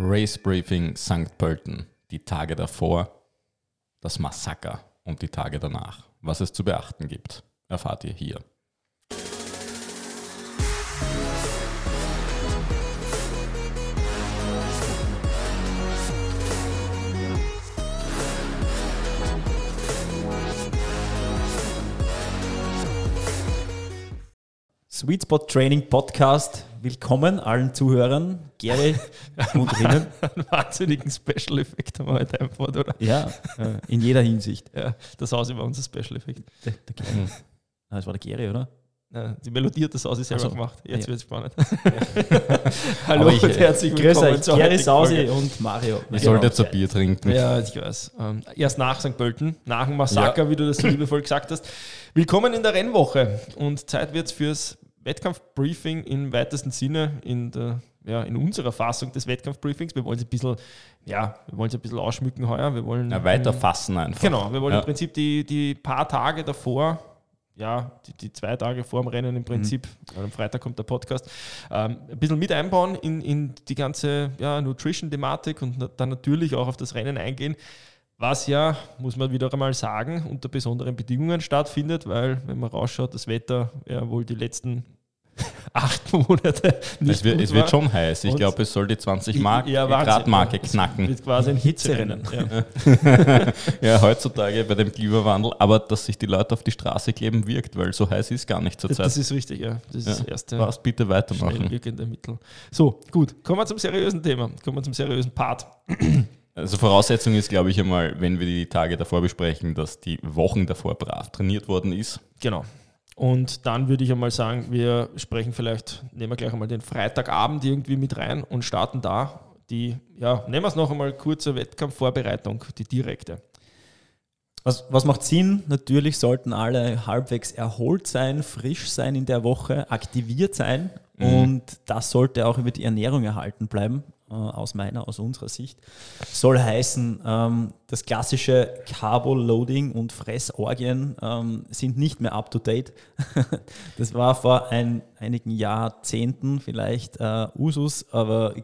Race Briefing St. Pölten. Die Tage davor, das Massaker und die Tage danach. Was es zu beachten gibt, erfahrt ihr hier. Sweet Spot Training Podcast. Willkommen allen Zuhörern, Gary und Rinnen. einen wahnsinnigen Special Effekt haben wir heute einfach, oder? Ja, äh, in jeder Hinsicht. Ja, das Haus war unser Special Effekt. Der, der Gary. Ah, das war der Gary, oder? Ja, die Melodie hat das Haus selber Ach so. gemacht. Jetzt Ja. wird es spannend. Hallo ich, und herzlich Grüß willkommen euch, zur Gary Sausi und Mario. Ihr sollt jetzt ein Bier trinken. Ja, ich weiß. Ähm, erst nach St. Pölten, nach dem Massaker, wie du das so liebevoll gesagt hast. Willkommen in der Rennwoche und Zeit wird es fürs Wettkampfbriefing im weitesten Sinne in der ja, in unserer Fassung des Wettkampfbriefings. Wir wollen es ein bisschen, ja, wir wollen es ein bisschen ausschmücken heuer. Wir wollen Ja, weiter fassen einfach. Genau, wir wollen Ja. im Prinzip die, die paar Tage davor, ja, die, die zwei Tage vor dem Rennen im Prinzip, weil am Freitag kommt der Podcast, ähm, ein bisschen mit einbauen in, in die ganze ja, Nutrition-Thematik und na- dann natürlich auch auf das Rennen eingehen, was ja, muss man wieder einmal sagen, unter besonderen Bedingungen stattfindet, weil wenn man rausschaut, das Wetter ja wohl die letzten acht Monate nicht Es wird, es wird schon heiß. Ich glaube, es soll die 20 Mark Ja, Wahnsinn. Grad Marke Es knacken. Wird quasi ein Hitzerennen. Ja. Ja, heutzutage bei dem Klimawandel, aber dass sich die Leute auf die Straße kleben, wirkt, weil so heiß ist gar nicht zur Das, Zeit. das ist richtig, ja. Das ist Ja. das erste. Was bitte weitermachen. Mittel. So, gut. Kommen wir zum seriösen Thema. Kommen wir zum seriösen Part. Also Voraussetzung ist, glaube ich, einmal, wenn wir die Tage davor besprechen, dass die Wochen davor brav trainiert worden ist. Genau. Und dann würde ich einmal sagen, wir sprechen vielleicht, nehmen wir gleich einmal den Freitagabend irgendwie mit rein und starten da die, ja, nehmen wir es noch einmal kurze Wettkampfvorbereitung, die direkte. Was, was macht Sinn? Natürlich sollten alle halbwegs erholt sein, frisch sein in der Woche, aktiviert sein. Und das sollte auch über die Ernährung erhalten bleiben, aus meiner, aus unserer Sicht. Soll heißen, ähm, das klassische Carbo-Loading und Fressorgien ähm, sind nicht mehr up-to-date. das war vor ein, einigen Jahrzehnten vielleicht äh, Usus, aber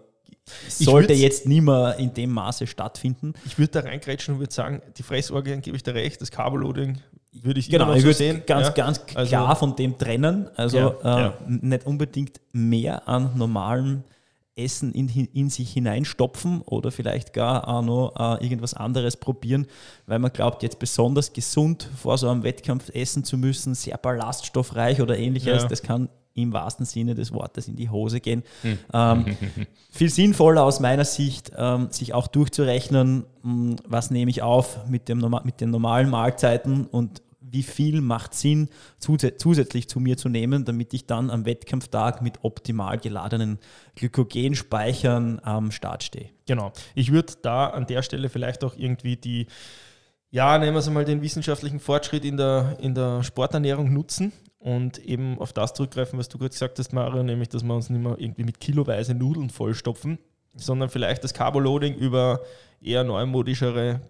sollte jetzt nie mehr in dem Maße stattfinden. Ich würde da reingrätschen und würde sagen, die Fressorgien gebe ich dir recht, das Carboloading würde ich Genau, immer noch ich so würde sehen. ganz, ja. ganz Also- klar von dem trennen. Also Ja, äh, ja. nicht unbedingt mehr an normalem Essen in, in sich hineinstopfen oder vielleicht gar auch noch äh, irgendwas anderes probieren, weil man glaubt, jetzt besonders gesund vor so einem Wettkampf essen zu müssen, sehr ballaststoffreich oder ähnliches. Ja. Das kann im wahrsten Sinne des Wortes in die Hose gehen. Hm. Ähm, viel sinnvoller aus meiner Sicht, ähm, sich auch durchzurechnen, mh, was nehme ich auf mit, dem, mit den normalen Mahlzeiten und wie viel macht Sinn, zusä- zusätzlich zu mir zu nehmen, damit ich dann am Wettkampftag mit optimal geladenen Glykogenspeichern am Start stehe. Genau. Ich würde da an der Stelle vielleicht auch irgendwie die, ja, nehmen wir es mal den wissenschaftlichen Fortschritt in der, in der Sporternährung nutzen und eben auf das zurückgreifen, was du gerade gesagt hast, Mario, nämlich, dass wir uns nicht mehr irgendwie mit kiloweise Nudeln vollstopfen, sondern vielleicht das Carboloading über eher neumodischere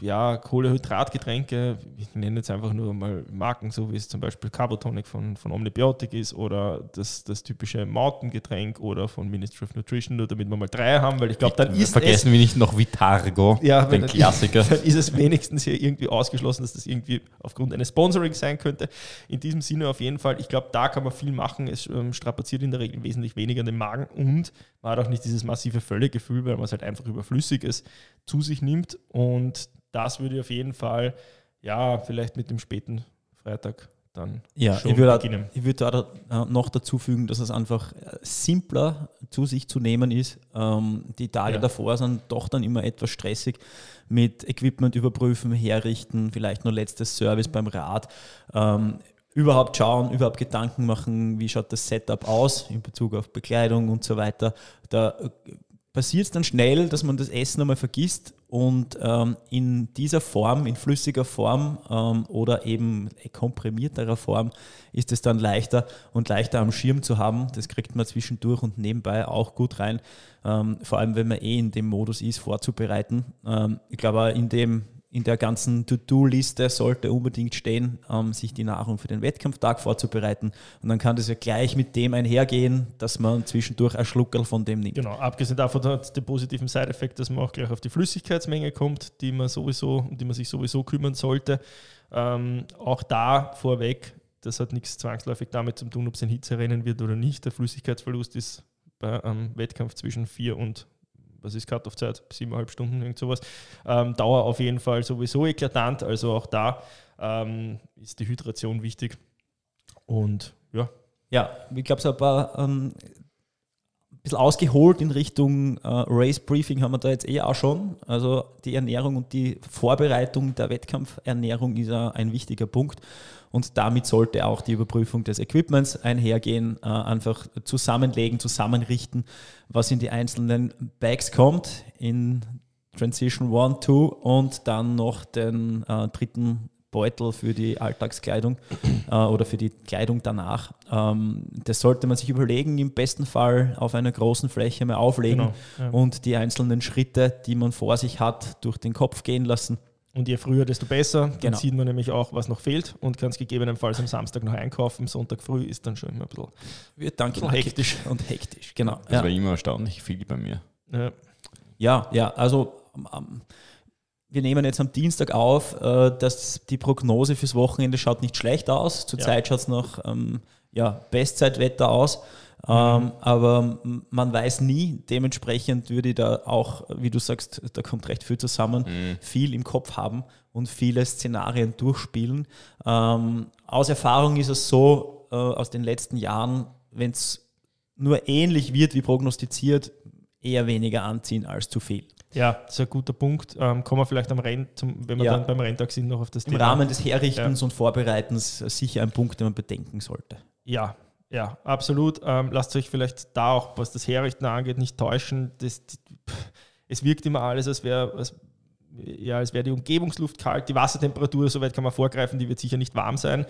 ja, Kohlehydratgetränke, ich nenne jetzt einfach nur mal Marken, so wie es zum Beispiel Carbotonic von, von Omnibiotic ist oder das, das typische Mountain-Getränk oder von Ministry of Nutrition, nur damit wir mal drei haben, weil ich glaube, dann ist Vergessen wir nicht noch Vitargo, ja, den wenn- Klassiker. Dann ist es wenigstens hier irgendwie ausgeschlossen, dass das irgendwie aufgrund eines Sponsorings sein könnte. In diesem Sinne auf jeden Fall, ich glaube, da kann man viel machen. Es ähm, strapaziert in der Regel wesentlich weniger den Magen und man hat auch nicht dieses massive Völlegefühl, weil man es halt einfach überflüssiges zu sich nimmt. Und das würde ich auf jeden Fall, ja, vielleicht mit dem späten Freitag dann Ja, schon ich würde, beginnen. ich würde da äh, noch dazu fügen, dass es einfach äh, simpler zu sich zu nehmen ist. Ähm, die Tage Ja. davor sind doch dann immer etwas stressig mit Equipment überprüfen, herrichten, vielleicht nur letztes Service beim Rad. Ähm, überhaupt schauen, überhaupt Gedanken machen, wie schaut das Setup aus in Bezug auf Bekleidung und so weiter. Da äh, passiert es dann schnell, dass man das Essen einmal vergisst und ähm, in dieser Form, in flüssiger Form ähm, oder eben komprimierterer Form ist es dann leichter und leichter am Schirm zu haben. Das kriegt man zwischendurch und nebenbei auch gut rein, ähm, vor allem wenn man eh in dem Modus ist, vorzubereiten. Ähm, ich glaube, in dem in der ganzen To-Do-Liste sollte unbedingt stehen, ähm, sich die Nahrung für den Wettkampftag vorzubereiten. Und dann kann das ja gleich mit dem einhergehen, dass man zwischendurch ein Schluckerl von dem nimmt. Genau, abgesehen davon hat es den positiven Side-Effekt, dass man auch gleich auf die Flüssigkeitsmenge kommt, die man sowieso, um die man sich sowieso kümmern sollte. Ähm, auch da vorweg, das hat nichts zwangsläufig damit zu tun, ob es ein Hitzerennen wird oder nicht. Der Flüssigkeitsverlust ist bei einem Wettkampf zwischen vier und was ist Cut-Off-Zeit? Siebeneinhalb Stunden, irgend sowas. Ähm, Dauer auf jeden Fall sowieso eklatant. Also auch da ähm, ist die Hydration wichtig. Und ja. Ja, ich glaube, so ein paar ähm, bisschen ausgeholt in Richtung äh, Race Briefing haben wir da jetzt eh auch schon. Also die Ernährung und die Vorbereitung der Wettkampfernährung ist ein wichtiger Punkt. Und damit sollte auch die Überprüfung des Equipments einhergehen, äh, einfach zusammenlegen, zusammenrichten, was in die einzelnen Bags kommt, in Transition 1, 2 und dann noch den äh, dritten Beutel für die Alltagskleidung äh, oder für die Kleidung danach. Ähm, das sollte man sich überlegen, im besten Fall auf einer großen Fläche mal auflegen genau, ja. und die einzelnen Schritte, die man vor sich hat, durch den Kopf gehen lassen. Und je früher, desto besser. Dann genau. sieht man nämlich auch, was noch fehlt und kann es gegebenenfalls am Samstag noch einkaufen. Sonntag früh ist dann schon immer ein bisschen, Wird dann bisschen hektisch. Und hektisch, genau. Das ja. war immer erstaunlich viel bei mir. Ja, ja, ja also ähm, wir nehmen jetzt am Dienstag auf, äh, dass die Prognose fürs Wochenende schaut nicht schlecht aus. Zurzeit ja. schaut es noch ähm, ja, Bestzeitwetter aus. Ähm, mhm. aber man weiß nie, dementsprechend würde ich da auch, wie du sagst, da kommt recht viel zusammen, mhm. viel im Kopf haben und viele Szenarien durchspielen. Ähm, aus Erfahrung ist es so, äh, aus den letzten Jahren, wenn es nur ähnlich wird wie prognostiziert, eher weniger anziehen als zu viel. Ja, das ist ein guter Punkt. Ähm, kommen wir vielleicht am Renn, zum, wenn wir ja. dann beim Renntag sind, noch auf das Im Thema. Im Rahmen des Herrichtens ja. und Vorbereitens sicher ein Punkt, den man bedenken sollte. Ja, ja, absolut. Ähm, lasst euch vielleicht da auch, was das Herrichten angeht, nicht täuschen. Das, es wirkt immer alles, als wäre als, ja, als wär die Umgebungsluft kalt. Die Wassertemperatur, soweit kann man vorgreifen, die wird sicher nicht warm sein.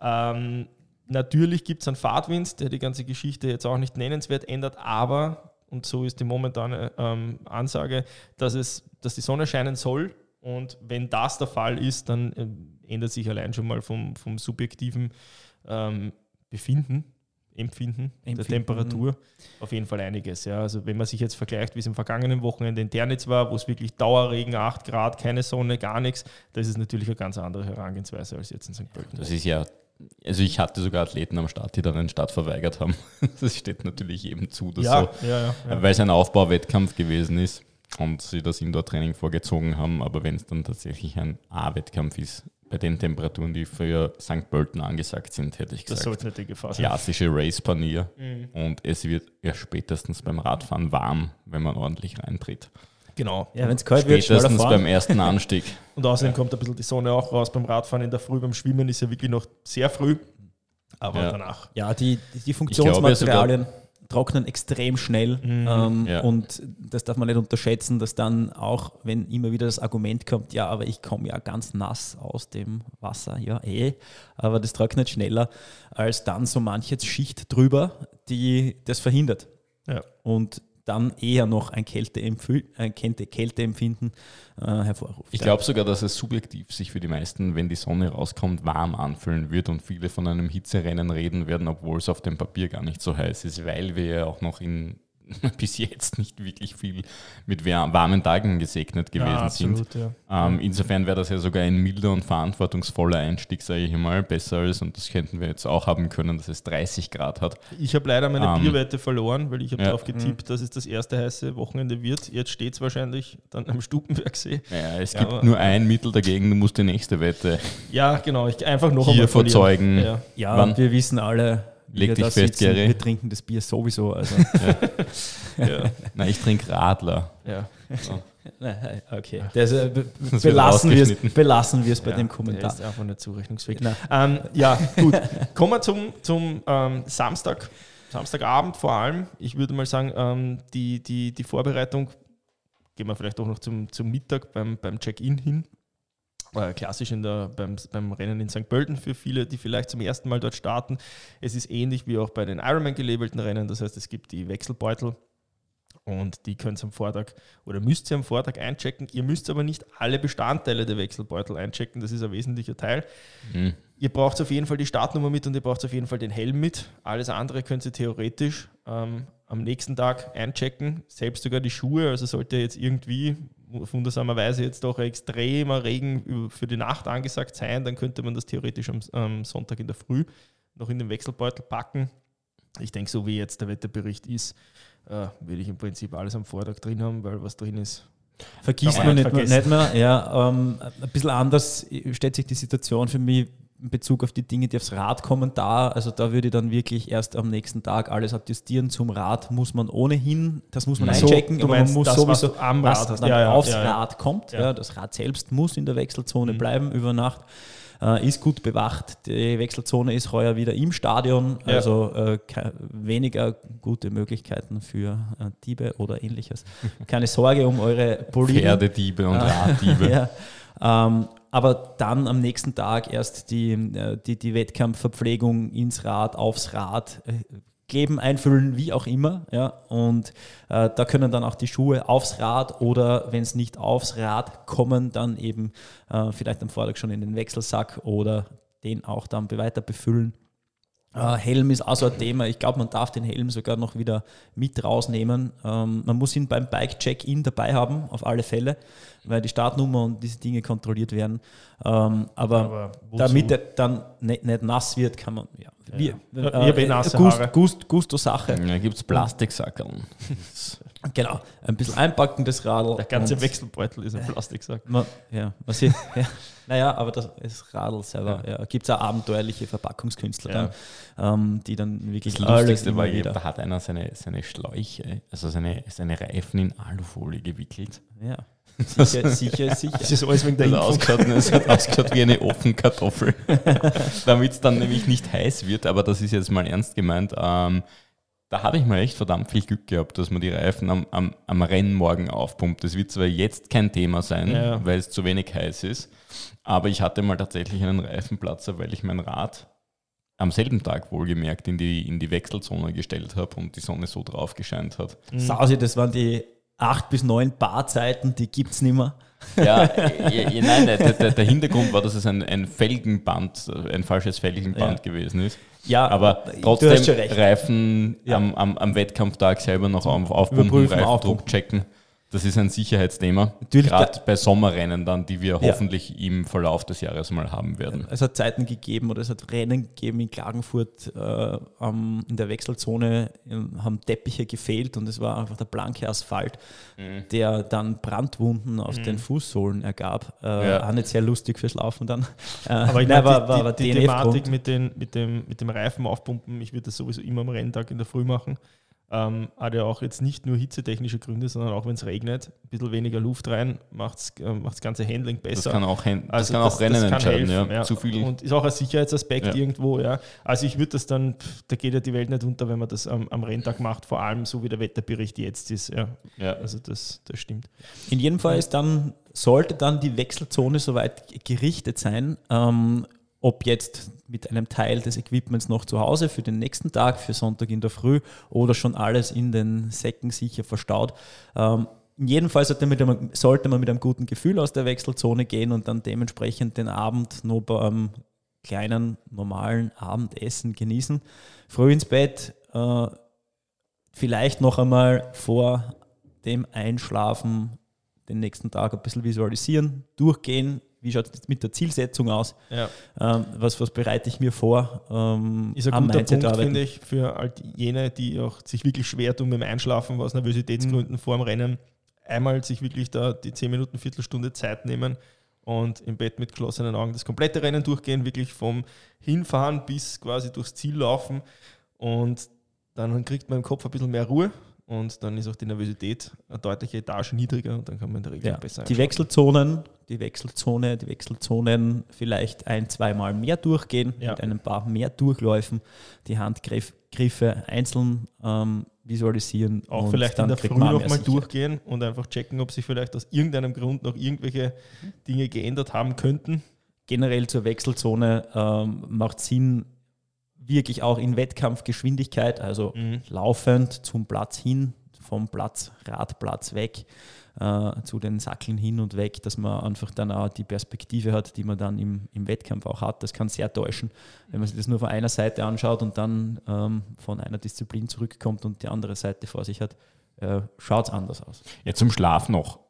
Ähm, natürlich gibt es einen Fahrtwind, der die ganze Geschichte jetzt auch nicht nennenswert ändert, aber und so ist die momentane ähm, Ansage, dass, es, dass die Sonne scheinen soll. Und wenn das der Fall ist, dann äh, ändert sich allein schon mal vom, vom subjektiven ähm, Befinden, Empfinden, Empfinden, der Temperatur auf jeden Fall einiges. Ja. Also wenn man sich jetzt vergleicht, wie es im vergangenen Wochenende in Dernitz war, wo es wirklich Dauerregen, 8 Grad, keine Sonne, gar nichts, das ist natürlich eine ganz andere Herangehensweise als jetzt in St. Pölten. Das ist ja also ich hatte sogar Athleten am Start, die dann den Start verweigert haben. Das steht natürlich jedem zu, dass ja, so, ja, ja, weil es ein Aufbauwettkampf gewesen ist und sie das Indoor-Training vorgezogen haben. Aber wenn es dann tatsächlich ein A-Wettkampf ist, bei den Temperaturen, die für St. Pölten angesagt sind, hätte ich gesagt, das sollte nicht die Gefahr sein. klassische Race-Panier. Mhm. Und es wird ja spätestens beim Radfahren warm, wenn man ordentlich reintritt. Genau. Ja, wenn es kalt wird, Spätestens beim ersten Anstieg. Und außerdem kommt ein bisschen die Sonne auch raus beim Radfahren in der Früh. Beim Schwimmen ist ja wirklich noch sehr früh. Aber ja. danach. Ja, die, die Funktionsmaterialien trocknen extrem schnell. Mhm. Ähm, ja. Und das darf man nicht unterschätzen, dass dann auch, wenn immer wieder das Argument kommt, ja, aber ich komme ja ganz nass aus dem Wasser, ja, eh, aber das trocknet schneller als dann so manche Schicht drüber, die das verhindert. Ja. Und dann eher noch ein, Kälteempf ein Kälteempfinden äh, hervorruft. Ich glaube sogar, dass es subjektiv sich für die meisten, wenn die Sonne rauskommt, warm anfühlen wird und viele von einem Hitzerennen reden werden, obwohl es auf dem Papier gar nicht so heiß ist, weil wir ja auch noch in bis jetzt nicht wirklich viel mit warmen Tagen gesegnet gewesen ja, absolut, sind. Ja. Ähm, insofern wäre das ja sogar ein milder und verantwortungsvoller Einstieg, sage ich mal, besser als, und das könnten wir jetzt auch haben können, dass es 30 Grad hat. Ich habe leider meine ähm, Bierwette verloren, weil ich habe ja. darauf getippt, dass es das erste heiße Wochenende wird. Jetzt steht es wahrscheinlich dann am Stubenbergsee. Ja, es gibt nur ein Mittel dagegen, du musst die nächste Wette ja, genau, ich einfach noch hier verzeugen. Ja, ja wir wissen alle, Leg dich fest, sitzen, Gary. Wir trinken das Bier sowieso. Also. ja. ja. Nein, ich trinke Radler. Ja. So. okay. Das, äh, das belassen, wir es, belassen wir es bei ja, dem Kommentar. Der ist einfach nicht zurechnungsfähig. Ähm, ja, gut. Kommen wir zum, zum ähm, Samstag. Samstagabend vor allem. Ich würde mal sagen, ähm, die, die, die Vorbereitung, gehen wir vielleicht auch noch zum, zum Mittag beim, beim Check-in hin äh, klassisch in der, beim, beim Rennen in St. Pölten für viele, die vielleicht zum ersten Mal dort starten. Es ist ähnlich wie auch bei den Ironman gelabelten Rennen, das heißt, es gibt die Wechselbeutel Und die könnt ihr am Vortag oder müsst ihr am Vortag einchecken. Ihr müsst aber nicht alle Bestandteile der Wechselbeutel einchecken. Das ist ein wesentlicher Teil. Mhm. Ihr braucht auf jeden Fall die Startnummer mit und ihr braucht auf jeden Fall den Helm mit. Alles andere könnt ihr theoretisch ähm, am nächsten Tag einchecken. Selbst sogar die Schuhe. Also sollte jetzt irgendwie wundersamerweise jetzt doch extremer Regen für die Nacht angesagt sein, dann könnte man das theoretisch am, am Sonntag in der Früh noch in den Wechselbeutel packen. Ich denke, so wie jetzt der Wetterbericht ist, äh, würde ich im Prinzip alles am Vortag drin haben, weil was drin ist. Vergiss man nicht, mehr, nicht mehr. Ja, ähm, ein bisschen anders stellt sich die Situation für mich in Bezug auf die Dinge, die aufs Rad kommen, da. Also da würde ich dann wirklich erst am nächsten Tag alles adjustieren. Zum Rad muss man ohnehin, das muss man Nein, einchecken, so, aber man muss das, sowieso, was, am was dann ja, aufs ja, Rad kommt. Ja. das Rad selbst muss in der Wechselzone mhm. bleiben über Nacht äh, ist gut bewacht. Die Wechselzone ist heuer wieder im Stadion, also äh, weniger gute Möglichkeiten für äh, Diebe oder ähnliches. Keine Sorge um eure Boliden. Pferdediebe und Raddiebe. ja. ähm, aber dann am nächsten Tag erst die, äh, die, die Wettkampfverpflegung ins Rad, aufs Rad, äh, geben, einfüllen, wie auch immer. Ja? Und äh, da können dann auch die Schuhe aufs Rad oder wenn es nicht aufs Rad kommen, dann eben äh, vielleicht am Vortag schon in den Wechselsack oder den auch dann weiter befüllen. Äh, Helm ist auch so ein Thema. Ich glaube, man darf den Helm sogar noch wieder mit rausnehmen. Ähm, man muss ihn beim Bike-Check-In dabei haben, auf alle Fälle, weil die Startnummer und diese Dinge kontrolliert werden. Ähm, aber, aber damit er dann nicht, nicht, nass wird, kann man, ja, wie, ja. Äh, nasse Gust, Gust, Gusto-Sache. Da gibt es Plastiksackeln. genau, ein bisschen einpacken, das Radl. Der ganze Wechselbeutel ist ein Plastiksack. Man, ja, was ich, ja. Naja, aber das, das Radl selber, ja. ja gibt es auch abenteuerliche Verpackungskünstler, ja. dann, ähm, die dann wirklich das Lustigste war, wieder. da hat einer seine, seine Schläuche, also seine, seine Reifen in Alufolie gewickelt. Ja. Sicher, sicher, sicher. Das ist alles wegen der das ausgeschaut, Es hat ausgeschaut wie eine offene Kartoffel. Damit es dann nämlich nicht heiß wird, aber das ist jetzt mal ernst gemeint. Ähm, da habe ich mal echt verdammt viel Glück gehabt, dass man die Reifen am, am, am Rennmorgen aufpumpt. Das wird zwar jetzt kein Thema sein, ja. weil es zu wenig heiß ist, aber ich hatte mal tatsächlich einen Reifenplatzer, weil ich mein Rad am selben Tag wohlgemerkt in die, in die Wechselzone gestellt habe und die Sonne so drauf gescheint hat. Mhm. Sausi, das waren die acht bis neun Barzeiten, die gibt es nicht mehr. Ja, nein, der, der, der, Hintergrund war, dass es ein, ein Felgenband, ein falsches Felgenband ja. gewesen ist. Ja, aber trotzdem Reifen ja. am, am, am, Wettkampftag selber noch auf, aufpumpen, Reifendruck checken. Das ist ein Sicherheitsthema, gerade bei Sommerrennen dann, die wir ja. hoffentlich im Verlauf des Jahres mal haben werden. Es hat Zeiten gegeben oder es hat Rennen gegeben in Klagenfurt äh, in der Wechselzone, haben Teppiche gefehlt und es war einfach der blanke Asphalt, mhm. der dann Brandwunden auf mhm. den Fußsohlen ergab. Äh, ja. Auch nicht sehr lustig fürs Laufen dann. Äh, Aber ich meine, war, war, war die, die Thematik mit, den, mit, dem, mit dem Reifen aufpumpen, ich würde das sowieso immer am Renntag in der Früh machen ähm, hat ja auch jetzt nicht nur hitzetechnische Gründe, sondern auch wenn es regnet, ein bisschen weniger Luft rein, macht äh, das ganze Handling besser. Das kann auch, das also kann das, auch Rennen entscheiden, helfen, ja. Zu viel. Und ist auch ein Sicherheitsaspekt ja. irgendwo, ja. Also ich würde das dann, da geht ja die Welt nicht unter, wenn man das am, am Renntag macht, vor allem so wie der Wetterbericht jetzt ist, ja. ja. Also das, das stimmt. In jedem Fall ist dann, sollte dann die Wechselzone soweit gerichtet sein, ähm, ob jetzt mit einem Teil des Equipments noch zu Hause für den nächsten Tag, für Sonntag in der Früh oder schon alles in den Säcken sicher verstaut. Ähm, in jedem Fall sollte man, mit einem, sollte man mit einem guten Gefühl aus der Wechselzone gehen und dann dementsprechend den Abend nur beim kleinen, normalen Abendessen genießen. Früh ins Bett, äh, vielleicht noch einmal vor dem Einschlafen den nächsten Tag ein bisschen visualisieren, durchgehen, wie schaut es mit der Zielsetzung aus? Ja. Ähm, was, was bereite ich mir vor? Ähm, ist ein guter Mindset Punkt, finde ich, für all jene, die auch sich wirklich schwer tun mit dem Einschlafen, aus Nervositätsgründen mhm. vor dem Rennen. Einmal sich wirklich da die 10 Minuten, Viertelstunde Zeit nehmen und im Bett mit geschlossenen Augen das komplette Rennen durchgehen, wirklich vom Hinfahren bis quasi durchs Ziel laufen und dann kriegt man im Kopf ein bisschen mehr Ruhe und dann ist auch die Nervosität eine deutliche Etage niedriger und dann kann man in der Regel ja, besser Die Wechselzonen, die Wechselzone, die Wechselzonen vielleicht ein, zweimal mehr durchgehen, ja. mit ein paar mehr Durchläufen, die Handgriffe einzeln ähm, visualisieren. Auch vielleicht in der Früh nochmal durchgehen und einfach checken, ob sich vielleicht aus irgendeinem Grund noch irgendwelche Dinge geändert haben könnten. Generell zur Wechselzone ähm, macht Sinn, wirklich auch in Wettkampfgeschwindigkeit, also mhm. laufend zum Platz hin, vom Platz, Radplatz weg äh, zu den Sackeln hin und weg, dass man einfach dann auch die Perspektive hat, die man dann im, im Wettkampf auch hat. Das kann sehr täuschen, wenn man sich das nur von einer Seite anschaut und dann ähm, von einer Disziplin zurückkommt und die andere Seite vor sich hat, äh, schaut es anders aus. Ja, zum Schlaf noch.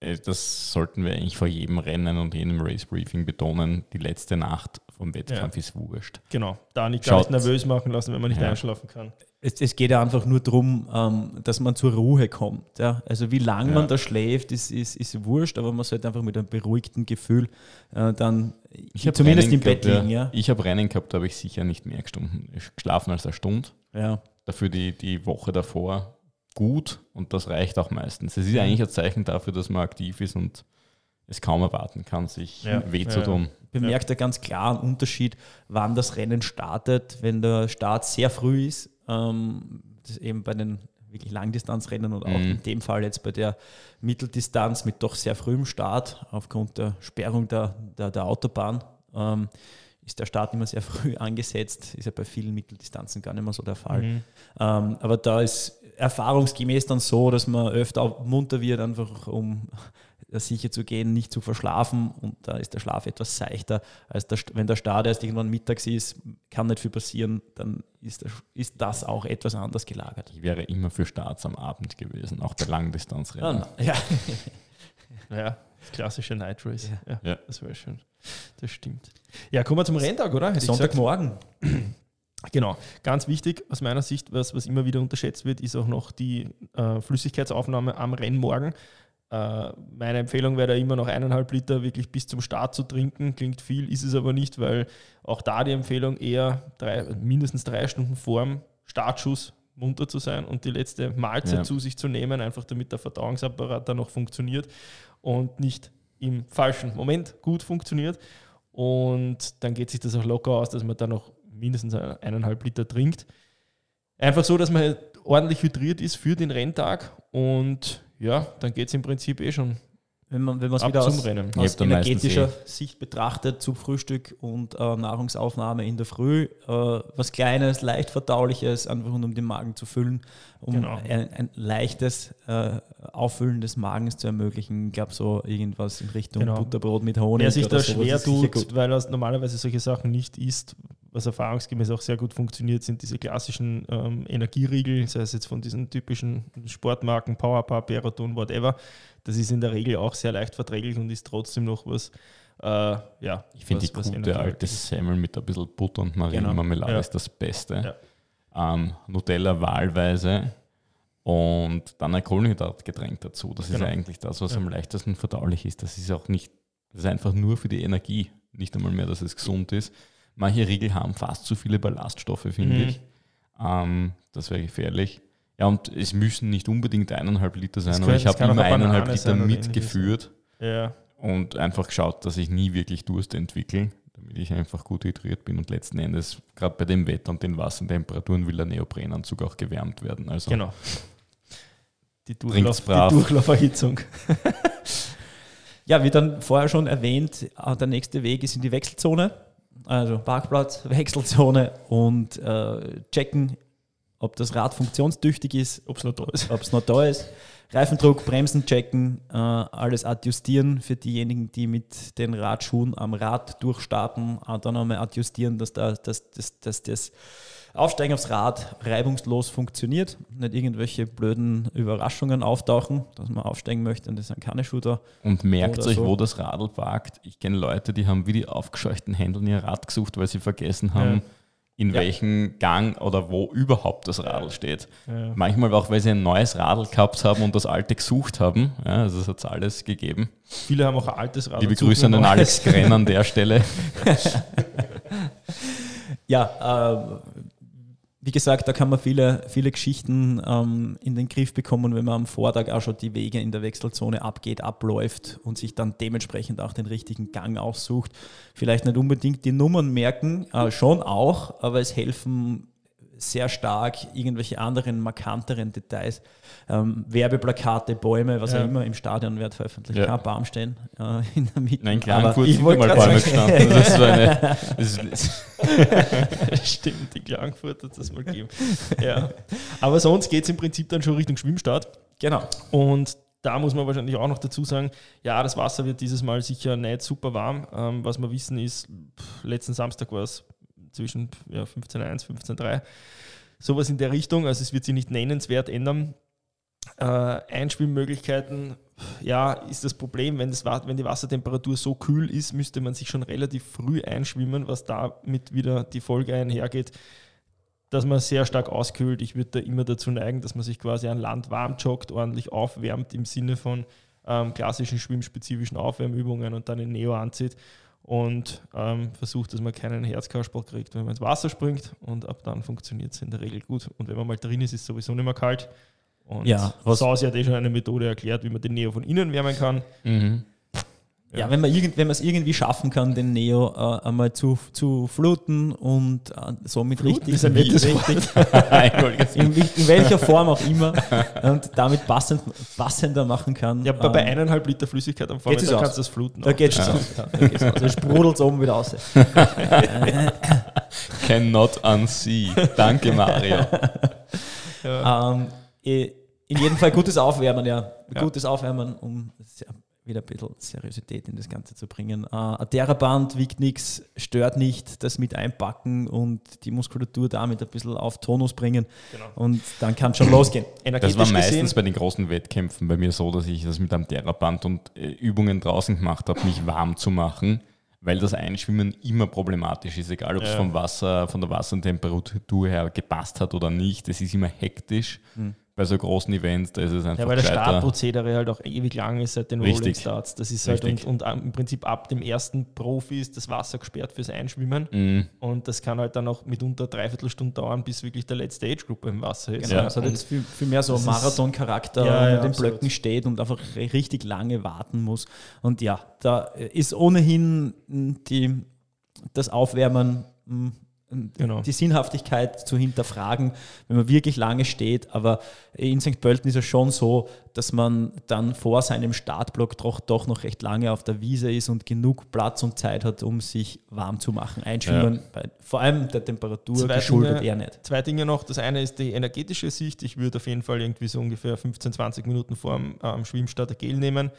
Äh, das sollten wir eigentlich vor jedem Rennen und jedem Race Briefing betonen. Die letzte Nacht vom Wettkampf ja. ist wurscht. Genau, da nicht Schaut, nervös machen lassen, wenn man nicht ja. einschlafen kann. Es, es, geht ja einfach nur darum, ähm, dass man zur Ruhe kommt. Ja? Also wie lange ja. man da schläft, ist, ist, ist wurscht, aber man sollte einfach mit einem beruhigten Gefühl äh, dann ich zumindest Rennen im Bett liegen. Ja. Ich habe Rennen gehabt, da habe ich sicher nicht mehr Stunden geschlafen als eine Stunde. Ja. Dafür die, die Woche davor gut und das reicht auch meistens. Es ist eigentlich ein Zeichen dafür, dass man aktiv ist und es kaum erwarten kann, sich ja, weh zu tun. Bemerkt ja. er ganz klar einen Unterschied, wann das Rennen startet. Wenn der Start sehr früh ist, ähm, das ist eben bei den wirklich Langdistanzrennen und auch mhm. in dem Fall jetzt bei der Mitteldistanz mit doch sehr frühem Start aufgrund der Sperrung der, der, der Autobahn. Ähm, ist der Start immer sehr früh angesetzt, ist ja bei vielen Mitteldistanzen gar nicht mehr so der Fall. Mhm. Ähm, aber da ist erfahrungsgemäß dann so, dass man öfter munter wird, einfach um sicher zu gehen, nicht zu verschlafen und da ist der Schlaf etwas seichter, als der, wenn der Start erst irgendwann mittags ist, kann nicht viel passieren, dann ist, das, ist das auch etwas anders gelagert. Ich wäre immer für Starts am Abend gewesen, auch bei Langdistanzrennen. Ja, ja. ja, klassische Night Race. Ja, ja. das wäre schön. Das stimmt. Ja, kommen wir zum Renntag, oder? Hätte Sonntagmorgen. Genau, ganz wichtig aus meiner Sicht, was, was immer wieder unterschätzt wird, ist auch noch die äh, Flüssigkeitsaufnahme am Rennmorgen. Äh, meine Empfehlung wäre da immer noch eineinhalb Liter wirklich bis zum Start zu trinken. Klingt viel, ist es aber nicht, weil auch da die Empfehlung eher drei, mindestens drei Stunden vorm Startschuss munter zu sein und die letzte Mahlzeit ja. zu sich zu nehmen, einfach damit der Verdauungsapparat dann noch funktioniert und nicht im falschen Moment gut funktioniert. Und dann geht sich das auch locker aus, dass man dann noch mindestens eineinhalb Liter trinkt. Einfach so, dass man ordentlich hydriert ist für den Renntag und ja, dann geht es im Prinzip eh schon wenn man es wieder aus, aus energetischer Sicht betrachtet, zu Frühstück und äh, Nahrungsaufnahme in der Früh, äh, was Kleines, leicht verdauliches, einfach um den Magen zu füllen, um genau. ein, ein, leichtes äh, Auffüllen des Magens zu ermöglichen. Ich glaube, so irgendwas in Richtung genau. Butterbrot mit Honig. Wer sich da schwer tut, weil er normalerweise solche Sachen nicht isst, was erfahrungsgemäß auch sehr gut funktioniert, sind diese klassischen ähm, Energieriegel, sei es jetzt von diesen typischen Sportmarken, Powerpub, Beraton, whatever. Das ist in der Regel auch sehr leicht verträglich und ist trotzdem noch was. Äh, ja, ich finde die gute alte Semmel mit ein bisschen Butter und Marinemarmelade genau. ja. ist das Beste. Ja. Ähm, Nutella wahlweise und dann ein Kohlenhydratgetränk dazu. Das genau. ist eigentlich das, was ja. am leichtesten verdaulich ist. Das ist auch nicht, das ist einfach nur für die Energie, nicht einmal mehr, dass es gesund ist. Manche Riegel haben fast zu viele Ballaststoffe, finde mhm. ich. Ähm, das wäre gefährlich. Ja, und es müssen nicht unbedingt eineinhalb Liter sein, aber ich habe immer eineinhalb Liter mitgeführt ja. und einfach geschaut, dass ich nie wirklich Durst entwickle, damit ich einfach gut hydriert bin und letzten Endes, gerade bei dem Wetter und den Wassertemperaturen, will der Neoprenanzug auch gewärmt werden. Also genau. Die, Durchlauf, die Durchlauferhitzung. ja, wie dann vorher schon erwähnt, äh, der nächste Weg ist in die Wechselzone also Parkplatz, Wechselzone und äh, checken, ob das Rad funktionstüchtig ist, ob es noch da ist. Noch da ist. Reifendruck, Bremsen checken, äh, alles adjustieren für diejenigen, die mit den Radschuhen am Rad durchstarten, dann einmal adjustieren, dass, da, dass, dass, dass das Aufsteigen aufs Rad reibungslos funktioniert, nicht irgendwelche blöden Überraschungen auftauchen, dass man aufsteigen möchte und das sind keine Shooter. Und merkt euch, so. wo das Radl parkt. Ich kenne Leute, die haben wie die aufgescheuchten Händel ihr Rad gesucht, weil sie vergessen haben, ja. in ja. welchem Gang oder wo überhaupt das Radl steht. Ja. Manchmal auch, weil sie ein neues Radl gehabt haben und das alte gesucht haben. Ja, also es hat alles gegeben. Viele haben auch ein altes Radl. Liebe Grüße an den Alex Grenn an der Stelle. ja, äh, wie gesagt, da kann man viele, viele Geschichten ähm, in den Griff bekommen, wenn man am Vortag auch schon die Wege in der Wechselzone abgeht, abläuft und sich dann dementsprechend auch den richtigen Gang aussucht. Vielleicht nicht unbedingt die Nummern merken, äh, schon auch, aber es helfen sehr stark irgendwelche anderen markanteren Details. Ähm, Werbeplakate, Bäume, was ja. auch immer im Stadion wird veröffentlicht. Ja. Kein Baum stehen äh, in der Mitte. Nein, klar, kurz ich wollte mal Bäume gestanden. Das ist so eine, das ist, Stimmt, die Klagenfurt hat das mal gegeben. Ja. Aber sonst geht es im Prinzip dann schon Richtung Schwimmstart. Genau. Und da muss man wahrscheinlich auch noch dazu sagen, ja, das Wasser wird dieses Mal sicher nicht super warm. Ähm, was wir wissen ist, pff, letzten Samstag war es zwischen ja, 15.1, 15.3, sowas in der Richtung. Also es wird sich nicht nennenswert ändern. Äh, Einschwimmmöglichkeiten, ja, ist das Problem, wenn, das, wenn die Wassertemperatur so kühl ist, müsste man sich schon relativ früh einschwimmen, was damit wieder die Folge einhergeht, dass man sehr stark auskühlt. Ich würde da immer dazu neigen, dass man sich quasi an Land warm joggt, ordentlich aufwärmt im Sinne von ähm, klassischen schwimmspezifischen Aufwärmübungen und dann in Neo anzieht und ähm, versucht, dass man keinen Herzkasperl kriegt, wenn man ins Wasser springt und ab dann funktioniert es in der Regel gut. Und wenn man mal drin ist, ist es sowieso nicht mehr kalt. Und Ja, was- Sausi hat eh schon eine Methode erklärt, wie man den Neo von innen wärmen kann. Mhm. Ja, wenn man irgend, wenn man es irgendwie schaffen kann, den Neo äh, einmal zu, zu fluten und äh, somit Fluten richtig, richtig jetzt- in, in welcher Form auch immer und damit passend, passender machen kann. Ja, bei, bei ähm, eineinhalb Liter Flüssigkeit am Vormittag aus? kannst du das fluten. Da geht es aus. Ja, da geht's aus. Da sprudelt es oben wieder raus. Cannot unsee. Danke, Mario. Ähm, eh, in jedem Fall gutes Aufwärmen, ja. Ja. Gutes Aufwärmen, um wieder ein bisschen Seriosität in das Ganze zu bringen. Äh, ein Theraband wiegt nichts, stört nicht, das mit einpacken und die Muskulatur damit ein bisschen auf Tonus bringen. Genau. Und dann kann es schon losgehen. Das war meistens gesehen, bei den großen Wettkämpfen bei mir so, dass ich das mit einem Theraband und äh, Übungen draußen gemacht habe, mich warm zu machen, weil das Einschwimmen immer problematisch ist, egal ob es Ja. vom Wasser, von der Wassertemperatur her gepasst hat oder nicht. Es ist immer hektisch. Bei so großen Events, da ist es einfach ja, weil das. Startprozedere halt auch ewig lang ist seit den Richtig. Rolling Starts. Das ist halt und, und im Prinzip ab dem ersten Profi ist das Wasser gesperrt fürs Einschwimmen. Mhm. Und das kann halt dann auch mitunter dreiviertel Stunde dauern, bis wirklich der letzte Age-Gruppe im Wasser ist. Genau, Ja. es hat jetzt viel, viel mehr so Das Marathon-Charakter, Ja, ja, in den absolut. Blöcken steht und einfach richtig lange warten muss. Und ja, da ist ohnehin mh, die, das Aufwärmen, mh, Genau. die Sinnhaftigkeit zu hinterfragen, wenn man wirklich lange steht. Aber in St. Pölten ist es schon so, dass man dann vor seinem Startblock doch, doch noch recht lange auf der Wiese ist und genug Platz und Zeit hat, um sich warm zu machen. Einschwimmen, bei, vor allem der Temperatur Zwei geschuldet Dinge- eher nicht. Zwei Dinge noch. Das eine ist die energetische Sicht. Ich würde auf jeden Fall irgendwie so ungefähr 15, 20 Minuten vor dem ähm, Schwimmstart Gel nehmen.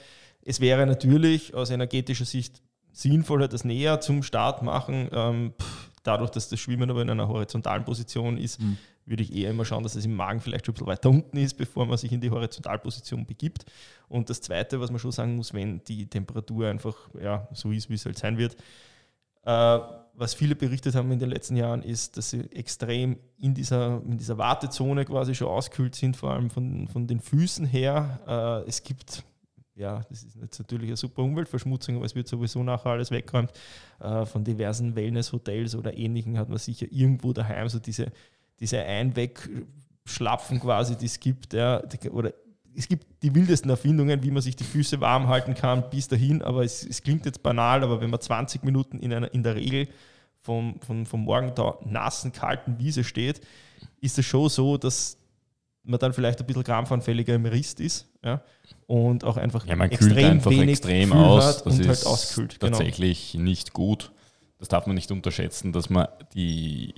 Es wäre natürlich aus energetischer Sicht sinnvoller, das näher zum Start machen. Ähm, pff, dadurch, dass das Schwimmen aber in einer horizontalen Position ist, Mhm. würde ich eher immer schauen, dass es im Magen vielleicht schon ein bisschen weiter unten ist, bevor man sich in die Horizontalposition begibt. Und das Zweite, was man schon sagen muss, wenn die Temperatur einfach ja, so ist, wie es halt sein wird, äh, was viele berichtet haben in den letzten Jahren, ist, dass sie extrem in dieser, in dieser Wartezone quasi schon auskühlt sind, vor allem von, von den Füßen her. Äh, es gibt, ja, das ist jetzt natürlich eine super Umweltverschmutzung, aber es wird sowieso nachher alles weggeräumt. Äh, von diversen Wellness-Hotels oder ähnlichen hat man sicher irgendwo daheim so diese, diese Einwegschlapfen quasi, die es gibt. Ja, oder es gibt die wildesten Erfindungen, wie man sich die Füße warm halten kann, bis dahin, aber es, es klingt jetzt banal, aber wenn man 20 Minuten in, einer, in der Regel vom, vom, vom Morgentau nassen, kalten Wiese steht, ist es schon so, dass man dann vielleicht ein bisschen krampfanfälliger im Rist ist ja? und auch einfach Ja, man kühlt einfach wenig extrem Gefühl aus. hat Das und ist halt auskühlt. Genau. tatsächlich nicht gut. Das darf man nicht unterschätzen, dass man die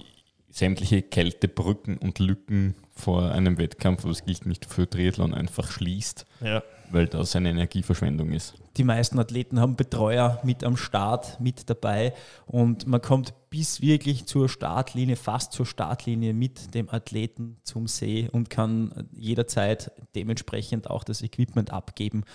sämtliche Kältebrücken und Lücken vor einem Wettkampf, aber das gilt nicht für Triathlon, einfach schließt, Ja. weil das eine Energieverschwendung ist. die meisten Athleten haben Betreuer mit am Start, mit dabei und man kommt bis wirklich zur Startlinie, fast zur Startlinie mit dem Athleten zum See und kann jederzeit dementsprechend auch das Equipment abgeben.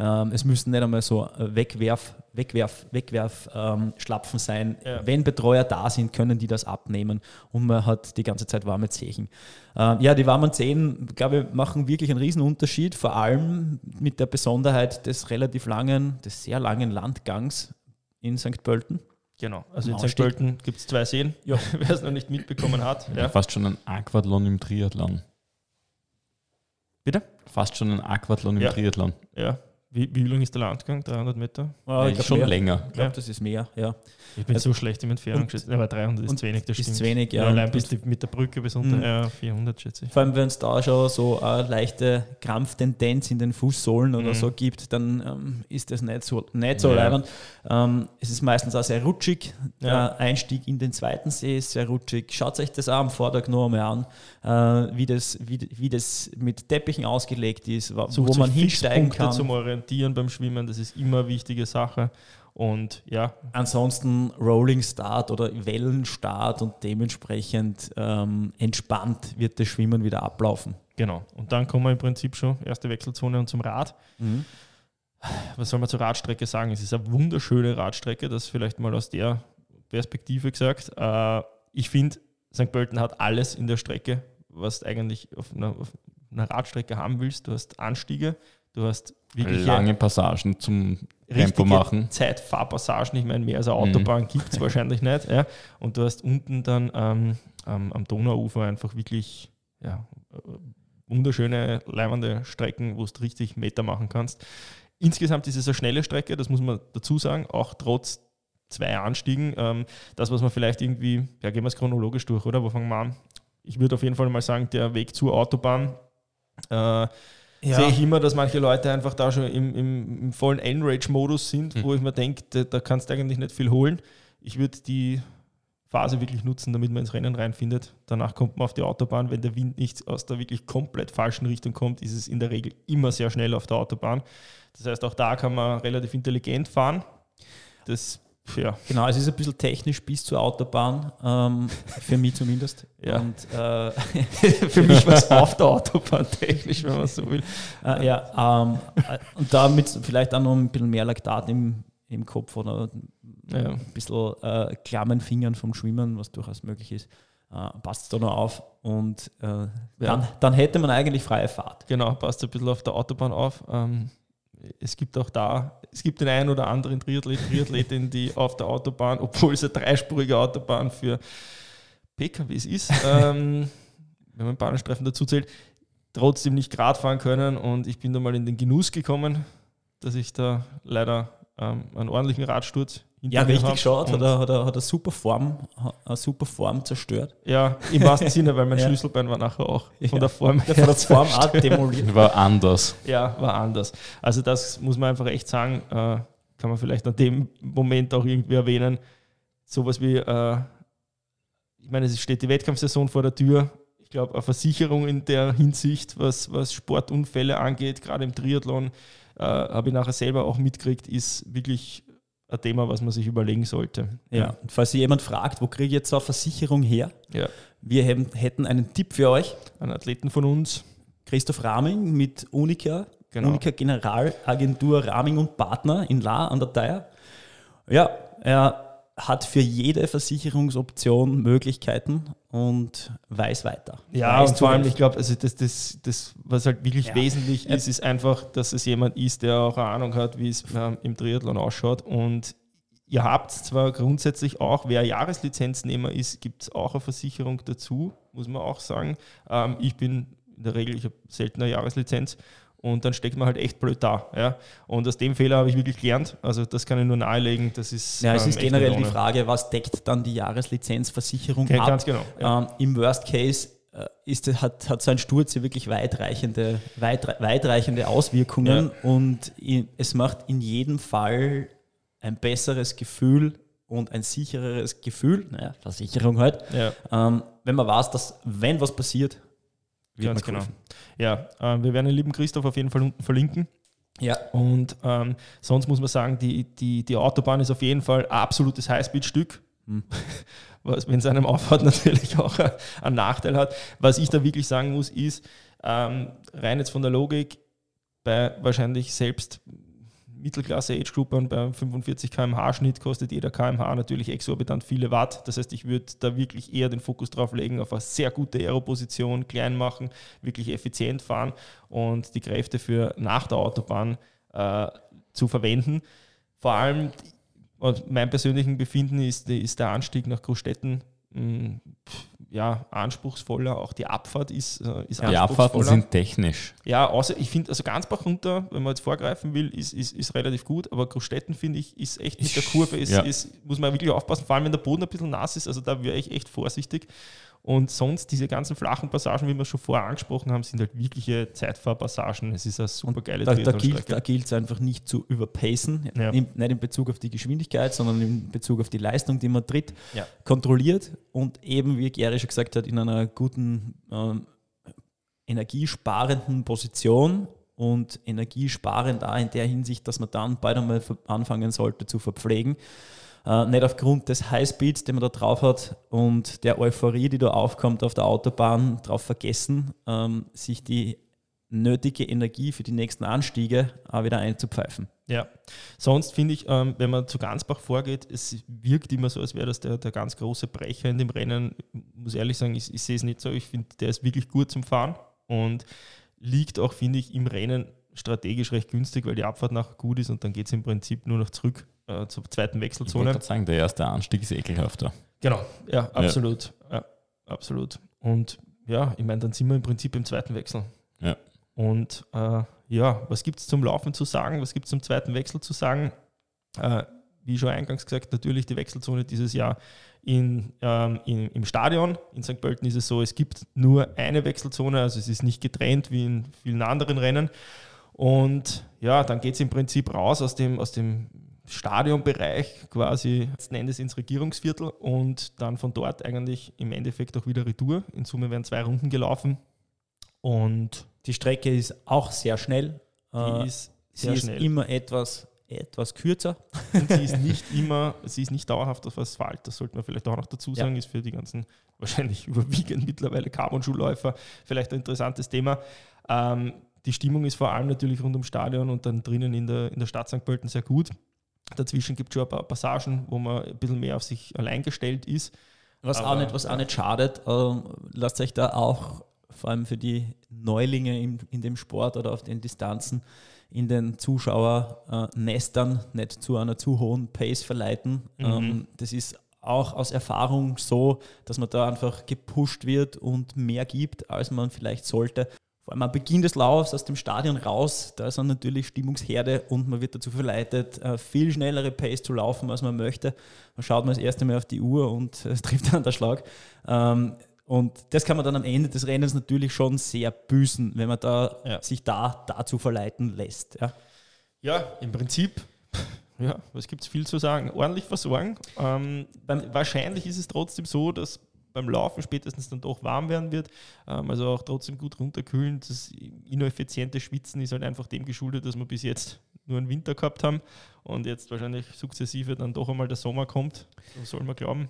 Ähm, es müssen nicht einmal so Wegwerf, Wegwerf, Wegwerf ähm, Schlapfen sein. Ja. Wenn Betreuer da sind, können die das abnehmen und man hat die ganze Zeit warme Zehen. Ähm, ja, die warmen Zehen, glaube ich, machen wirklich einen riesen Unterschied, vor allem mit der Besonderheit des relativ langen, des sehr langen Landgangs in St. Pölten. Genau. Also in St. Pölten gibt es zwei Seen, Ja. wer es noch nicht mitbekommen hat. Ja. Fast schon ein Aquathlon im Triathlon. Bitte? Fast schon ein Aquathlon im Ja. Triathlon. Ja, Wie, wie lang ist der Landgang? 300 Meter? Ah, ich glaub schon mehr. länger. Ich glaube, das ist mehr, ja. Ich bin Also- so schlecht im Entfernung und- geschätzt. Aber 300 ist zu wenig, das ist stimmt. zu wenig, ja. ja. Allein bis die, mit der Brücke bis unter Mhm. ja, 400, schätze ich. Vor allem, wenn es da schon so eine leichte Krampftendenz in den Fußsohlen oder Mhm. so gibt, dann ähm, ist das nicht so, nicht so Ja. Ähm, es ist meistens auch sehr rutschig. Ja. Der Einstieg in den zweiten See ist sehr rutschig. Schaut euch das auch am Vortag noch einmal an, äh, wie, das, wie, wie das mit Teppichen ausgelegt ist, Sucht wo man hinsteigen kann. zum Orientieren beim Schwimmen, das ist immer eine wichtige Sache. Und ja, Ansonsten Rolling Start oder Wellenstart und dementsprechend ähm, entspannt wird das Schwimmen wieder ablaufen. genau. Und dann kommen wir im Prinzip schon, erste Wechselzone und zum Rad. was soll man zur Radstrecke sagen? Es ist eine wunderschöne Radstrecke, das vielleicht mal aus der Perspektive gesagt. Äh, ich finde, St. Pölten hat alles in der Strecke, was du eigentlich auf einer, auf einer Radstrecke haben willst. Du hast Anstiege, du hast wirklich Lange Passagen zum Tempo machen. Zeitfahrpassagen. Ich meine, mehr als eine Autobahn gibt es wahrscheinlich nicht. Ja? Und du hast unten dann ähm, am, am Donauufer einfach wirklich ja, äh, wunderschöne, leimende Strecken, wo du richtig Meter machen kannst. Insgesamt ist es eine schnelle Strecke, das muss man dazu sagen, auch trotz zwei Anstiegen. Ähm, das, was man vielleicht irgendwie, ja, gehen wir es chronologisch durch, oder? Wo fangen wir an? Ich würde auf jeden Fall mal sagen, der Weg zur Autobahn. Äh, sehe ich immer, dass manche Leute einfach da schon im, im, im vollen Enrage-Modus sind, wo ich mir denke, da, da kannst du eigentlich nicht viel holen. Ich würde die Phase wirklich nutzen, damit man ins Rennen reinfindet. Danach kommt man auf die Autobahn. Wenn der Wind nicht aus der wirklich komplett falschen Richtung kommt, ist es in der Regel immer sehr schnell auf der Autobahn. Das heißt, auch da kann man relativ intelligent fahren. Das, ja, Genau, es ist ein bisschen technisch bis zur Autobahn, ähm, für mich zumindest. Ja. Und, äh, für mich war es auf der Autobahn technisch, wenn man so will. äh, ja, ähm, äh, und damit vielleicht auch noch ein bisschen mehr Laktat im, im Kopf oder Ja. ein bisschen äh, klammen Fingern vom Schwimmen, was durchaus möglich ist. Äh, passt da noch auf und äh, dann, dann hätte man eigentlich freie Fahrt. Genau, passt ein bisschen auf der Autobahn auf. Ähm, es gibt auch da, es gibt den einen oder anderen Triathlet, Triathletin, die auf der Autobahn, obwohl es eine dreispurige Autobahn für PKWs ist, ähm, wenn man Bahnstreifen dazu zählt, trotzdem nicht Grad fahren können. Und ich bin da mal in den Genuss gekommen, dass ich da leider ähm, einen ordentlichen Radsturz Ja, richtig hab. schaut, hat er, hat, er, hat er super Form, eine super Form zerstört. Ja, im wahrsten Sinne, weil mein Ja. Schlüsselbein war nachher auch von Ja. der Form Der von der Form auch demoliert. War anders. Ja, war anders. Also das muss man einfach echt sagen, äh, kann man vielleicht an dem Moment auch irgendwie erwähnen. Sowas wie, äh, ich meine, es steht die Wettkampfsaison vor der Tür. Ich glaube, eine Versicherung in der Hinsicht, was, was Sportunfälle angeht, gerade im Triathlon, äh, habe ich nachher selber auch mitgekriegt, ist wirklich ein Thema, was man sich überlegen sollte. Ja, und falls sich jemand fragt, wo kriege ich jetzt so eine Versicherung her? ja. Wir haben, hätten einen Tipp für euch. Ein Athleten von uns, Christoph Raming mit Unica, Genau. Unica Generalagentur Raming und Partner in La an der Theier. Ja, er hat für jede Versicherungsoption Möglichkeiten und weiß weiter. Ja, weiß und vor allem, ich glaube, also das, das, das, was halt wirklich Ja. wesentlich ist, ist einfach, dass es jemand ist, der auch eine Ahnung hat, wie es ähm, im Triathlon ausschaut. Und ihr habt zwar grundsätzlich auch, wer Jahreslizenznehmer ist, gibt es auch eine Versicherung dazu, muss man auch sagen. Ähm, ich bin in der Regel, ich habe selten eine Jahreslizenz. Und dann steckt man halt echt blöd da. Ja? Und aus dem Fehler habe ich wirklich gelernt. Also das kann ich nur nahelegen. Das ist, ja, es ähm, ist generell die. Frage, was deckt dann die Jahreslizenzversicherung Ja, ab? ganz genau. Ja. Ähm, Im Worst Case äh, ist, hat, hat so ein Sturz ja wirklich weitreichende, weit, weitreichende Auswirkungen und i- es macht in jedem Fall ein besseres Gefühl und ein sichereres Gefühl, naja, Versicherung halt, Ja. ähm, wenn man weiß, dass wenn was passiert, Ganz genau. Ja, äh, wir werden den lieben Christoph auf jeden Fall unten verlinken. Ja, Und ähm, sonst muss man sagen, die, die, die Autobahn ist auf jeden Fall ein absolutes Highspeed-Stück. Hm. Was, wenn es einem aufhört, natürlich auch ein- einen Nachteil hat. Was ich da wirklich sagen muss, ist, ähm, rein jetzt von der Logik, bei wahrscheinlich selbst Mittelklasse-Age-Groupern bei 45 km/h Schnitt kostet jeder km/h natürlich exorbitant viele Watt. Das heißt, ich würde da wirklich eher den Fokus drauf legen, auf eine sehr gute Aeroposition, klein machen, wirklich effizient fahren und die Kräfte für nach der Autobahn äh, zu verwenden. Vor allem, meinem persönlichen Befinden ist, ist der Anstieg nach Großstädten ja, anspruchsvoller. Auch die Abfahrt ist, äh, ist Die Abfahrten sind technisch. Ja, außer ich finde, also Gansbach runter, wenn man jetzt vorgreifen will, ist, ist, ist relativ gut, aber Großstädten finde ich, ist echt mit der Kurve, ist, Ja. ist, muss man wirklich aufpassen, vor allem wenn der Boden ein bisschen nass ist, also da wäre ich echt vorsichtig. Und sonst diese ganzen flachen Passagen, wie wir schon vorher angesprochen haben, sind halt wirkliche Zeitfahrpassagen. Es ist eine super geile Da, da gilt Triathlon-Strecke. da gilt es einfach nicht zu überpacen, Ja. nicht in Bezug auf die Geschwindigkeit, sondern in Bezug auf die Leistung, die man tritt, Ja. kontrolliert und eben, wie Gary schon gesagt hat, in einer guten, ähm, energiesparenden Position und energiesparend auch in der Hinsicht, dass man dann bald einmal anfangen sollte zu verpflegen. Äh, nicht aufgrund des Highspeeds, den man da drauf hat und der Euphorie, die da aufkommt auf der Autobahn, darauf vergessen, ähm, sich die nötige Energie für die nächsten Anstiege auch wieder einzupfeifen. Ja, sonst finde ich, ähm, wenn man zu Gansbach vorgeht, es wirkt immer so, als wäre das der, der ganz große Brecher in dem Rennen. Ich muss ehrlich sagen, ich, ich sehe es nicht so. Ich finde, der ist wirklich gut zum Fahren und liegt auch, finde ich, im Rennen strategisch recht günstig, weil die Abfahrt nachher gut ist und dann geht es im Prinzip nur noch zurück äh, zur zweiten Ich Wechselzone. gerade sagen, der erste Anstieg ist ekelhafter. Genau, ja, absolut. Ja. absolut. Und ja, ich meine, dann sind wir im Prinzip im zweiten Wechsel. Ja. Und äh, ja, was gibt es zum Laufen zu sagen? Was gibt es zum zweiten Wechsel zu sagen? Äh, wie schon eingangs gesagt, natürlich die Wechselzone dieses Jahr in, ähm, in, im Stadion. In St. Pölten ist es so, es gibt nur eine Wechselzone, also es ist nicht getrennt wie in vielen anderen Rennen. Und ja, dann geht es im Prinzip raus aus dem, aus dem Stadionbereich quasi letzten Endes ins Regierungsviertel und dann von dort eigentlich im Endeffekt auch wieder Retour. In Summe werden zwei Runden gelaufen und Die Strecke ist auch sehr schnell. die Äh, ist sie sehr ist schnell. immer etwas, etwas kürzer. Und sie ist nicht immer, sie ist nicht dauerhaft auf Asphalt, das sollte man vielleicht auch noch dazu sagen, ist für die ganzen wahrscheinlich überwiegend mittlerweile Carbon-Schulläufer vielleicht ein interessantes Thema. Ähm, die Stimmung ist vor allem natürlich rund ums Stadion und dann drinnen in der, in der Stadt St. Pölten sehr gut. Dazwischen gibt es schon ein paar Passagen, wo man ein bisschen mehr auf sich allein gestellt ist. Was, auch nicht, was auch nicht schadet, ähm, lasst euch da auch vor allem für die Neulinge in, in dem Sport oder auf den Distanzen in den Zuschauernestern nicht zu einer zu hohen Pace verleiten. Mhm. Ähm, das ist auch aus Erfahrung so, dass man da einfach gepusht wird und mehr gibt, als man vielleicht sollte. Vor allem am Beginn des Laufs aus dem Stadion raus, da ist dann natürlich Stimmungsherde und man wird dazu verleitet, äh, viel schnellere Pace zu laufen, als man möchte. Man schaut mal das erste Mal auf die Uhr und es trifft dann der Schlag. Ähm, und das kann man dann am Ende des Rennens natürlich schon sehr büßen, wenn man da Ja. sich da dazu verleiten lässt. Ja. Ja, im Prinzip, ja, was gibt es viel zu sagen? Ordentlich versorgen. Ähm, wahrscheinlich ist es trotzdem so, dass beim Laufen spätestens dann doch warm werden wird. Ähm, also auch trotzdem gut runterkühlen. Das ineffiziente Schwitzen ist halt einfach dem geschuldet, dass wir bis jetzt nur einen Winter gehabt haben und jetzt wahrscheinlich sukzessive dann doch einmal der Sommer kommt. So soll man glauben.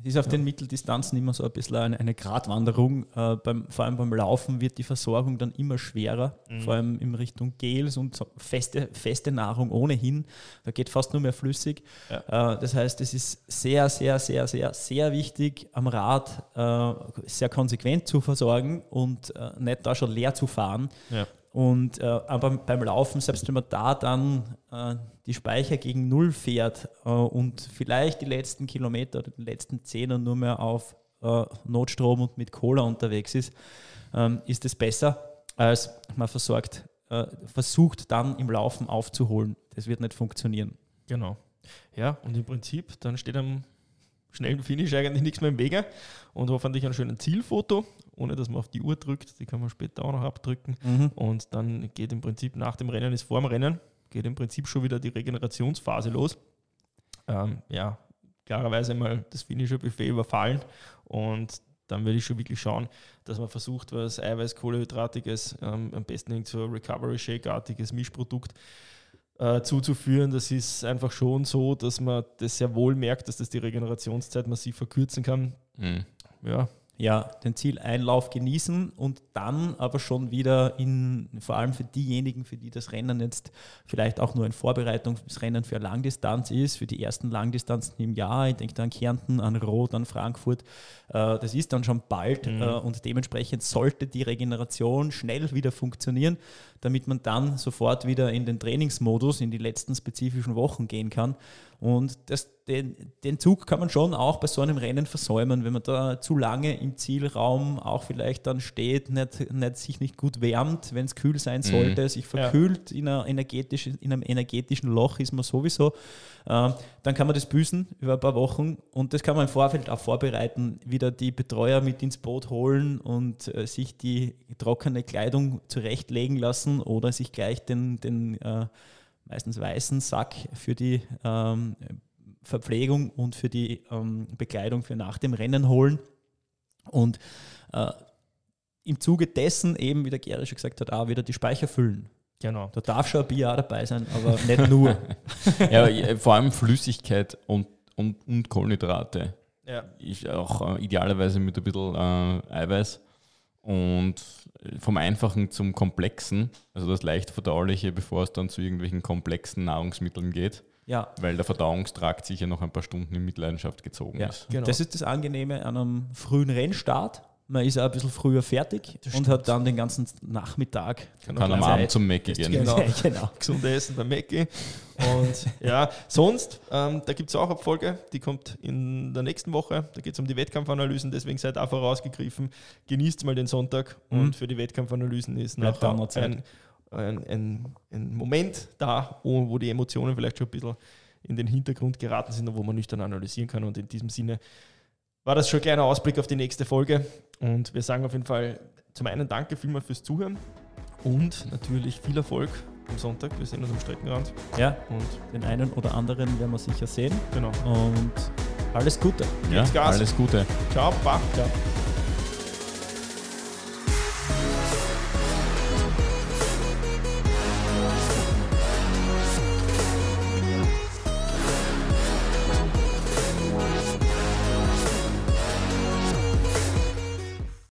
Es ist auf den Mitteldistanzen immer so ein bisschen eine, eine Gratwanderung. Äh, beim, vor allem beim Laufen wird die Versorgung dann immer schwerer, Mhm. vor allem in Richtung Gels und so feste, feste Nahrung ohnehin. Da geht fast nur mehr flüssig. Äh, das heißt, es ist sehr, sehr, sehr, sehr, sehr wichtig, am Rad äh, sehr konsequent zu versorgen und äh, nicht da schon leer zu fahren. Ja. Und äh, aber beim Laufen, selbst wenn man da dann äh, die Speicher gegen Null fährt äh, und vielleicht die letzten Kilometer oder die letzten Zehner nur mehr auf äh, Notstrom und mit Cola unterwegs ist, ähm, ist es besser, als man versorgt, äh, versucht dann im Laufen aufzuholen. Das wird nicht funktionieren. Genau. Ja, und im Prinzip, dann steht am schnellen Finish eigentlich nichts mehr im Wege und hoffentlich ein schönes Zielfoto, ohne dass man auf die Uhr drückt. Die kann man später auch noch abdrücken. Und dann geht im Prinzip nach dem Rennen, ist vor dem Rennen, geht im Prinzip schon wieder die Regenerationsphase los. Ähm, ja, klarerweise mal das Finisher Buffet überfallen und dann würde ich schon wirklich schauen, dass man versucht, was Eiweiß, Kohlehydratiges, ähm, am besten irgend so Recovery Shake-artiges Mischprodukt äh, zuzuführen. Das ist einfach schon so, dass man das sehr wohl merkt, dass das die Regenerationszeit massiv verkürzen kann. Mhm. Ja, ja, den Zieleinlauf genießen und dann aber schon wieder in, vor allem für diejenigen, für die das Rennen jetzt vielleicht auch nur ein Vorbereitungsrennen für Langdistanz ist, für die ersten Langdistanzen im Jahr, ich denke da an Kärnten, an Rot, an Frankfurt, äh, das ist dann schon bald mhm. äh, und dementsprechend sollte die Regeneration schnell wieder funktionieren, damit man dann sofort wieder in den Trainingsmodus, in die letzten spezifischen Wochen gehen kann. Und das, den, den Zug kann man schon auch bei so einem Rennen versäumen, wenn man da zu lange im Zielraum auch vielleicht dann steht, nicht, nicht, sich nicht gut wärmt, wenn es kühl sein mhm. sollte, mhm. sich verkühlt ja. in, einer energetisch, in einem energetischen Loch ist man sowieso. Äh, dann kann man das büßen über ein paar Wochen und das kann man im Vorfeld auch vorbereiten, wieder die Betreuer mit ins Boot holen und äh, sich die trockene Kleidung zurechtlegen lassen oder sich gleich den, den äh, meistens weißen Sack für die ähm, Verpflegung und für die ähm, Bekleidung für nach dem Rennen holen. Und äh, im Zuge dessen eben, wie der Gary schon gesagt hat, auch wieder die Speicher füllen. Genau. Da darf schon ein Bier auch dabei sein, aber nicht nur. ja, vor allem Flüssigkeit und, und, und Kohlenhydrate. Ja. Ich auch äh, idealerweise mit ein bisschen äh, Eiweiß. Und vom Einfachen zum Komplexen, also das leicht verdauliche, bevor es dann zu irgendwelchen komplexen Nahrungsmitteln geht. Ja. Weil der Verdauungstrakt sicher noch ein paar Stunden in Mitleidenschaft gezogen ja, ist. Genau. Das ist das Angenehme an einem frühen Rennstart. Man ist auch ein bisschen früher fertig und hat dann den ganzen Nachmittag. Kann, kann am Abend zum Mäcki gehen. Genau. genau. Gesunde Essen beim Mäcki. Und ja, sonst, ähm, da gibt es auch eine Folge, die kommt in der nächsten Woche. Da geht es um die Wettkampfanalysen, deswegen seid auch vorausgegriffen. Genießt mal den Sonntag mhm. und für die Wettkampfanalysen ist noch ein, ein, ein, ein, Moment da, wo die Emotionen vielleicht schon ein bisschen in den Hintergrund geraten sind und wo man nüchtern analysieren kann. Und in diesem Sinne war das schon ein kleiner Ausblick auf die nächste Folge. Und wir sagen auf jeden Fall zum einen danke vielmals fürs Zuhören und natürlich viel Erfolg am Sonntag. Wir sehen uns am Streckenrand. Ja, und den einen oder anderen werden wir sicher sehen. Genau. Und alles Gute. Ja, alles Gute. Ciao, Bach. Ciao.